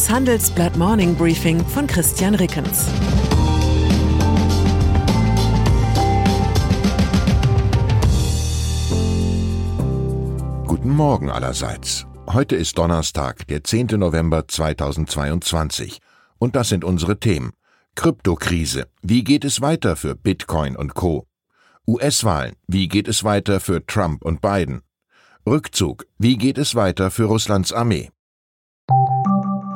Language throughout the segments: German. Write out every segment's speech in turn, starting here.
Das Handelsblatt Morning Briefing von Christian Rickens. Guten Morgen allerseits. Heute ist Donnerstag, der 10. November 2022. Und das sind unsere Themen. Kryptokrise. Wie geht es weiter für Bitcoin und Co? US-Wahlen. Wie geht es weiter für Trump und Biden? Rückzug. Wie geht es weiter für Russlands Armee?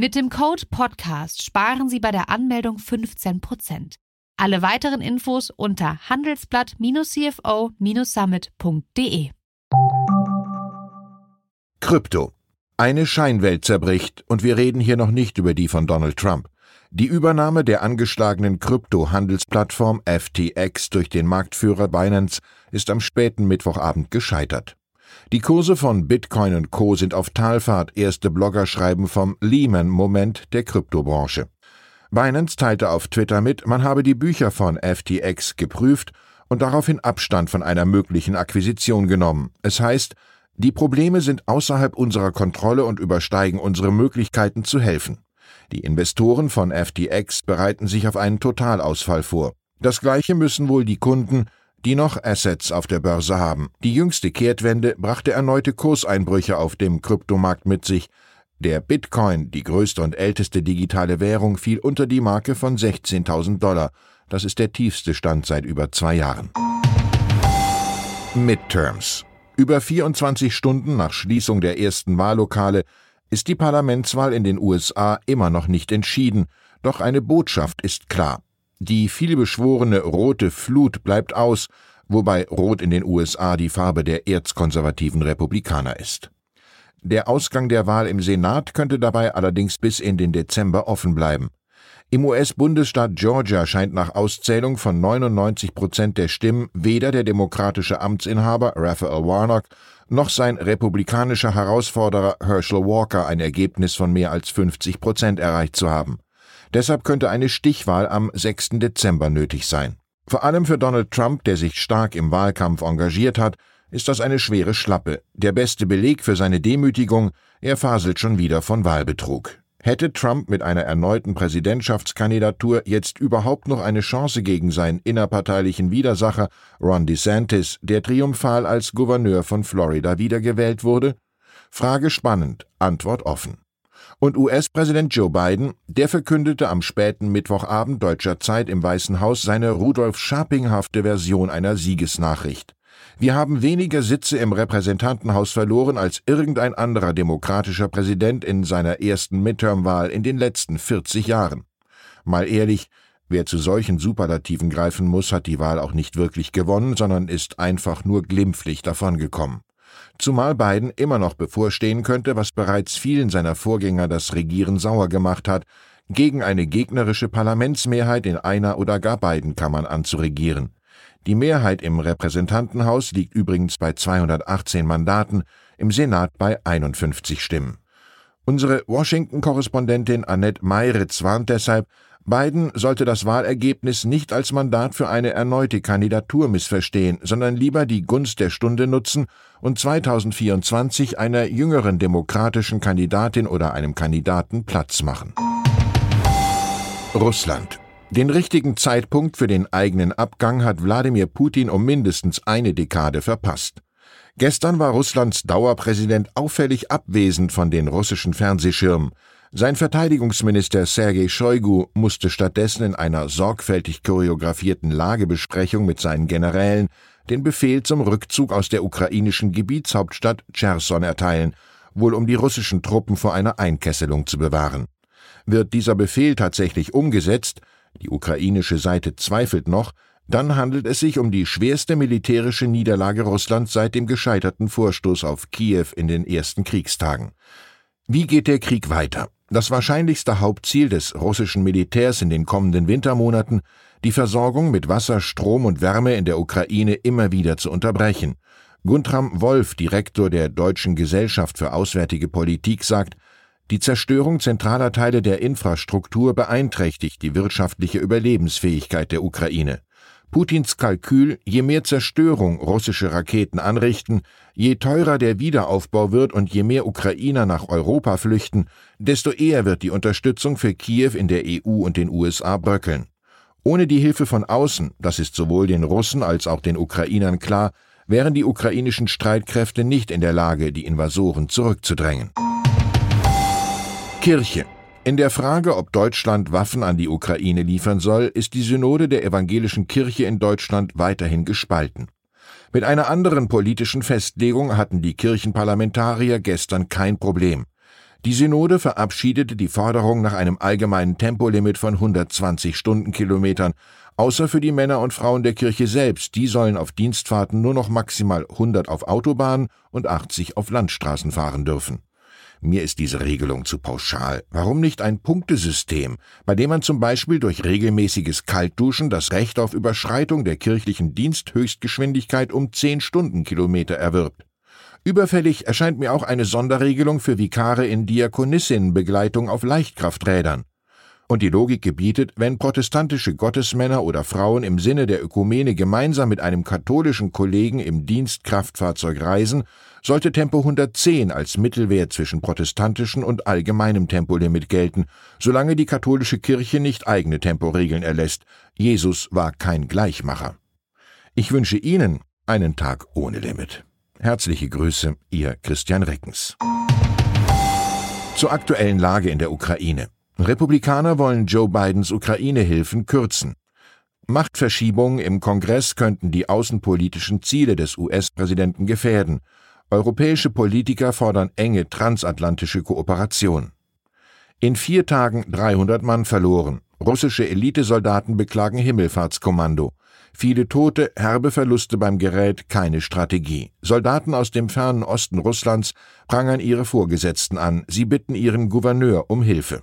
Mit dem Code Podcast sparen Sie bei der Anmeldung 15%. Alle weiteren Infos unter handelsblatt-cfo-summit.de. Krypto. Eine Scheinwelt zerbricht und wir reden hier noch nicht über die von Donald Trump. Die Übernahme der angeschlagenen Krypto-Handelsplattform FTX durch den Marktführer Binance ist am späten Mittwochabend gescheitert. Die Kurse von Bitcoin und Co. sind auf Talfahrt, erste Blogger schreiben vom Lehman-Moment der Kryptobranche. Binance teilte auf Twitter mit, man habe die Bücher von FTX geprüft und daraufhin Abstand von einer möglichen Akquisition genommen. Es heißt, die Probleme sind außerhalb unserer Kontrolle und übersteigen unsere Möglichkeiten zu helfen. Die Investoren von FTX bereiten sich auf einen Totalausfall vor. Das gleiche müssen wohl die Kunden die noch Assets auf der Börse haben. Die jüngste Kehrtwende brachte erneute Kurseinbrüche auf dem Kryptomarkt mit sich. Der Bitcoin, die größte und älteste digitale Währung, fiel unter die Marke von 16.000 Dollar. Das ist der tiefste Stand seit über zwei Jahren. Midterms. Über 24 Stunden nach Schließung der ersten Wahllokale ist die Parlamentswahl in den USA immer noch nicht entschieden, doch eine Botschaft ist klar. Die vielbeschworene rote Flut bleibt aus, wobei Rot in den USA die Farbe der erzkonservativen Republikaner ist. Der Ausgang der Wahl im Senat könnte dabei allerdings bis in den Dezember offen bleiben. Im US-Bundesstaat Georgia scheint nach Auszählung von 99 Prozent der Stimmen weder der demokratische Amtsinhaber Raphael Warnock noch sein republikanischer Herausforderer Herschel Walker ein Ergebnis von mehr als 50 Prozent erreicht zu haben. Deshalb könnte eine Stichwahl am 6. Dezember nötig sein. Vor allem für Donald Trump, der sich stark im Wahlkampf engagiert hat, ist das eine schwere Schlappe. Der beste Beleg für seine Demütigung, er faselt schon wieder von Wahlbetrug. Hätte Trump mit einer erneuten Präsidentschaftskandidatur jetzt überhaupt noch eine Chance gegen seinen innerparteilichen Widersacher Ron DeSantis, der triumphal als Gouverneur von Florida wiedergewählt wurde? Frage spannend, Antwort offen. Und US-Präsident Joe Biden, der verkündete am späten Mittwochabend deutscher Zeit im Weißen Haus seine Rudolf Scharpinghafte Version einer Siegesnachricht. Wir haben weniger Sitze im Repräsentantenhaus verloren als irgendein anderer demokratischer Präsident in seiner ersten Midterm-Wahl in den letzten 40 Jahren. Mal ehrlich, wer zu solchen Superlativen greifen muss, hat die Wahl auch nicht wirklich gewonnen, sondern ist einfach nur glimpflich davongekommen zumal Biden immer noch bevorstehen könnte, was bereits vielen seiner Vorgänger das Regieren sauer gemacht hat, gegen eine gegnerische Parlamentsmehrheit in einer oder gar beiden Kammern anzuregieren. Die Mehrheit im Repräsentantenhaus liegt übrigens bei 218 Mandaten, im Senat bei 51 Stimmen. Unsere Washington-Korrespondentin Annette Meiritz warnt deshalb, Biden sollte das Wahlergebnis nicht als Mandat für eine erneute Kandidatur missverstehen, sondern lieber die Gunst der Stunde nutzen und 2024 einer jüngeren demokratischen Kandidatin oder einem Kandidaten Platz machen. Russland. Den richtigen Zeitpunkt für den eigenen Abgang hat Wladimir Putin um mindestens eine Dekade verpasst. Gestern war Russlands Dauerpräsident auffällig abwesend von den russischen Fernsehschirmen. Sein Verteidigungsminister Sergei Shoigu musste stattdessen in einer sorgfältig choreografierten Lagebesprechung mit seinen Generälen den Befehl zum Rückzug aus der ukrainischen Gebietshauptstadt Cherson erteilen, wohl um die russischen Truppen vor einer Einkesselung zu bewahren. Wird dieser Befehl tatsächlich umgesetzt, die ukrainische Seite zweifelt noch, dann handelt es sich um die schwerste militärische Niederlage Russlands seit dem gescheiterten Vorstoß auf Kiew in den ersten Kriegstagen. Wie geht der Krieg weiter? Das wahrscheinlichste Hauptziel des russischen Militärs in den kommenden Wintermonaten, die Versorgung mit Wasser, Strom und Wärme in der Ukraine immer wieder zu unterbrechen. Guntram Wolf, Direktor der Deutschen Gesellschaft für Auswärtige Politik, sagt, die Zerstörung zentraler Teile der Infrastruktur beeinträchtigt die wirtschaftliche Überlebensfähigkeit der Ukraine. Putins Kalkül, je mehr Zerstörung russische Raketen anrichten, je teurer der Wiederaufbau wird und je mehr Ukrainer nach Europa flüchten, desto eher wird die Unterstützung für Kiew in der EU und den USA bröckeln. Ohne die Hilfe von außen, das ist sowohl den Russen als auch den Ukrainern klar, wären die ukrainischen Streitkräfte nicht in der Lage, die Invasoren zurückzudrängen. Kirche in der Frage, ob Deutschland Waffen an die Ukraine liefern soll, ist die Synode der evangelischen Kirche in Deutschland weiterhin gespalten. Mit einer anderen politischen Festlegung hatten die Kirchenparlamentarier gestern kein Problem. Die Synode verabschiedete die Forderung nach einem allgemeinen Tempolimit von 120 Stundenkilometern, außer für die Männer und Frauen der Kirche selbst, die sollen auf Dienstfahrten nur noch maximal 100 auf Autobahnen und 80 auf Landstraßen fahren dürfen. Mir ist diese Regelung zu pauschal. Warum nicht ein Punktesystem, bei dem man zum Beispiel durch regelmäßiges Kaltduschen das Recht auf Überschreitung der kirchlichen Diensthöchstgeschwindigkeit um 10 Stundenkilometer erwirbt? Überfällig erscheint mir auch eine Sonderregelung für Vikare in Diakonissinnenbegleitung auf Leichtkrafträdern. Und die Logik gebietet, wenn protestantische Gottesmänner oder Frauen im Sinne der Ökumene gemeinsam mit einem katholischen Kollegen im Dienstkraftfahrzeug reisen, sollte Tempo 110 als Mittelwert zwischen protestantischen und allgemeinem Tempolimit gelten, solange die katholische Kirche nicht eigene Temporegeln erlässt. Jesus war kein Gleichmacher. Ich wünsche Ihnen einen Tag ohne Limit. Herzliche Grüße, Ihr Christian Reckens. Zur aktuellen Lage in der Ukraine. Republikaner wollen Joe Bidens Ukraine-Hilfen kürzen. Machtverschiebungen im Kongress könnten die außenpolitischen Ziele des US-Präsidenten gefährden. Europäische Politiker fordern enge transatlantische Kooperation. In vier Tagen 300 Mann verloren. Russische Elitesoldaten beklagen Himmelfahrtskommando. Viele Tote, herbe Verluste beim Gerät, keine Strategie. Soldaten aus dem fernen Osten Russlands prangern ihre Vorgesetzten an. Sie bitten ihren Gouverneur um Hilfe.